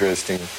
interesting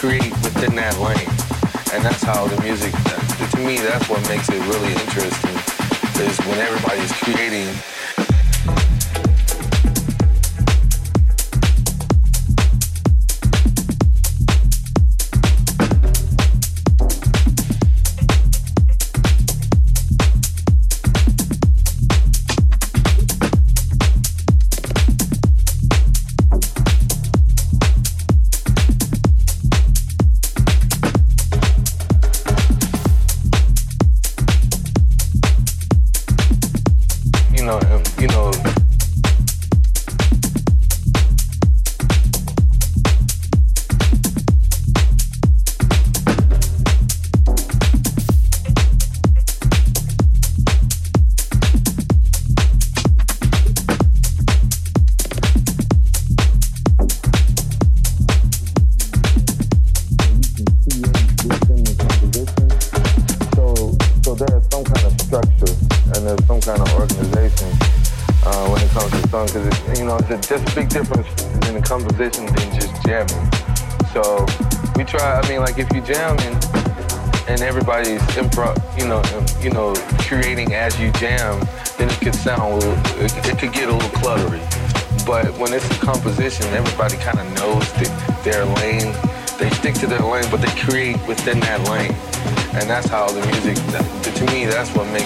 Create within that lane. And that's how the music, to me, that's what makes it really interesting, is when everybody's creating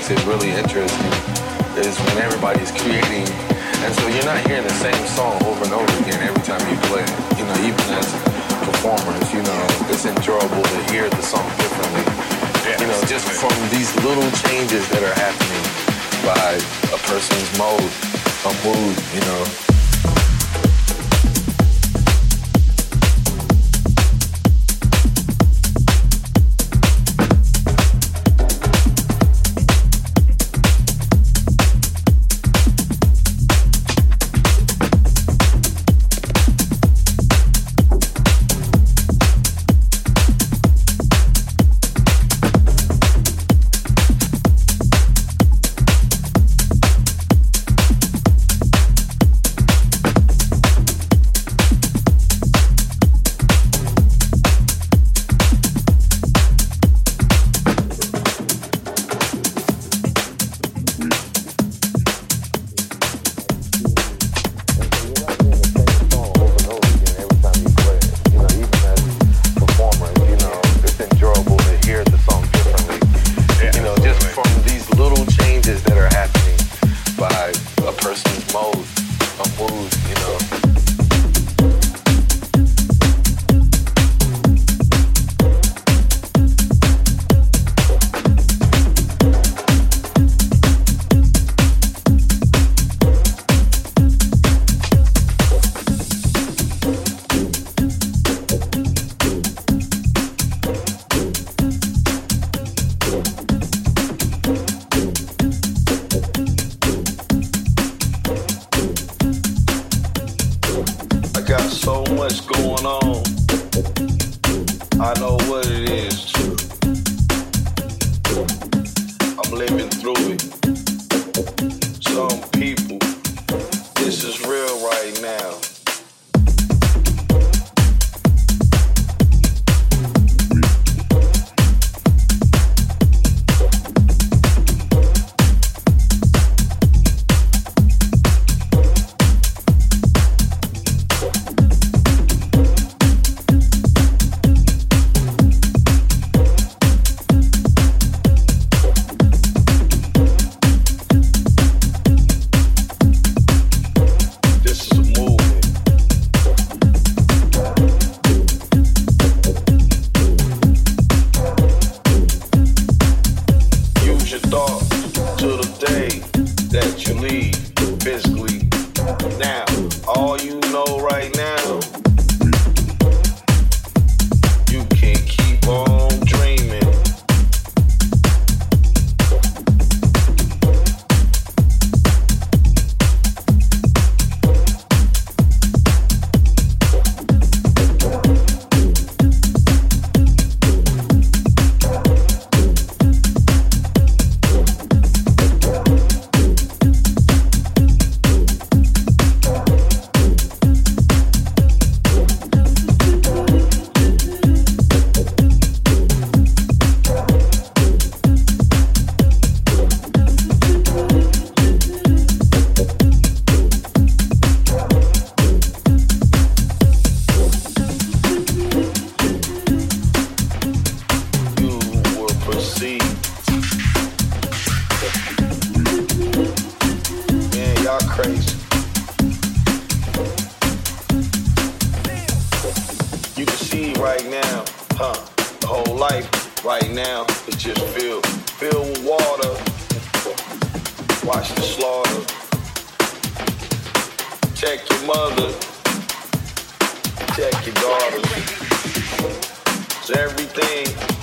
makes it really interesting is when everybody's creating. And so you're not hearing the same song over and over again every time you play it. You know, even as performers, you know, it's enjoyable to hear the song differently. You know, just from these little changes that are happening by a person's mode, a mood, you know. mother. Check your daughter. It's everything.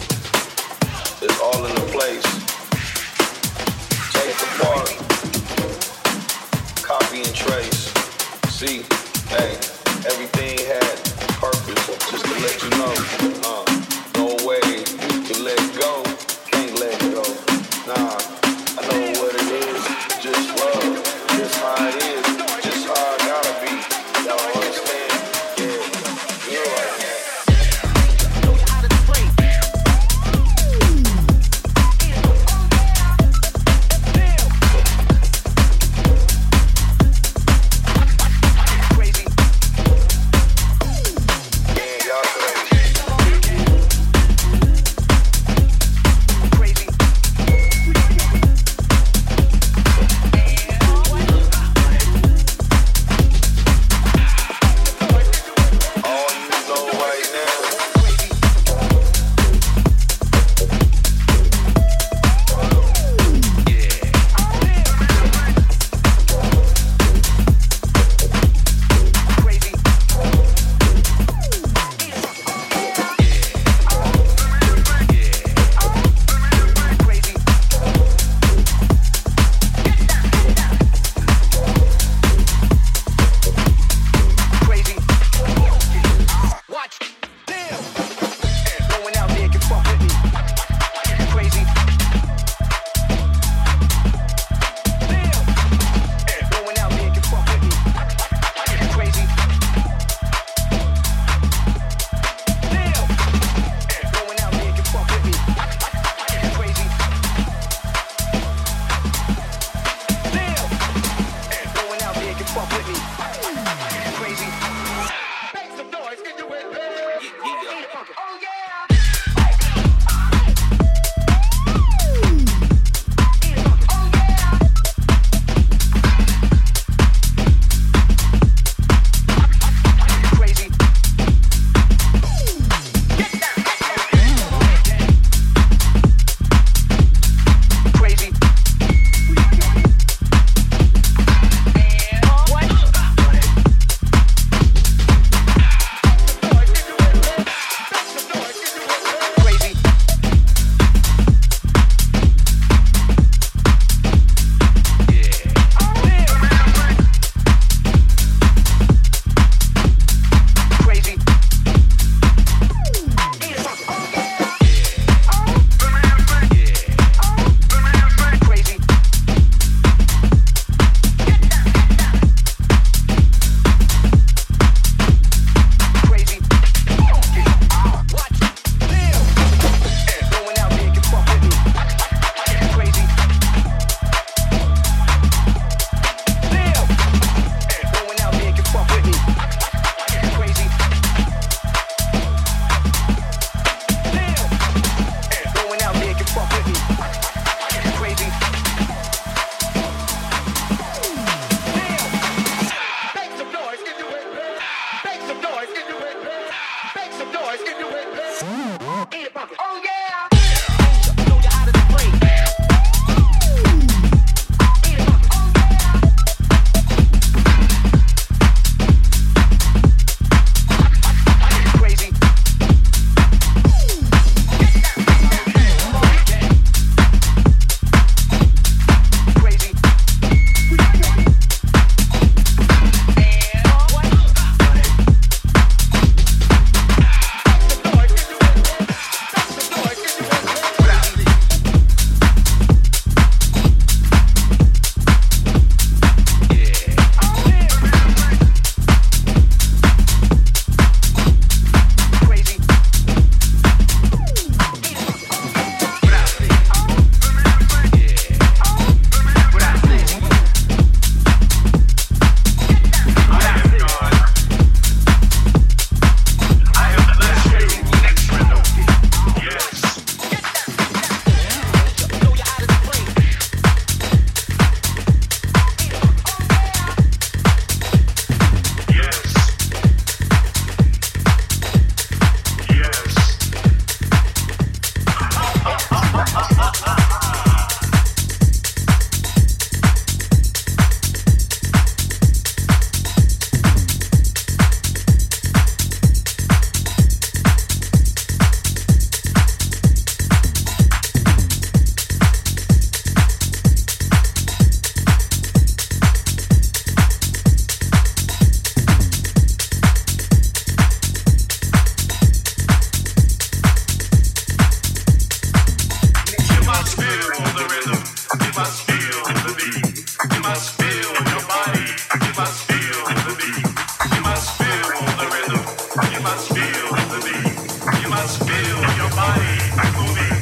feel your body moving.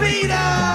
Of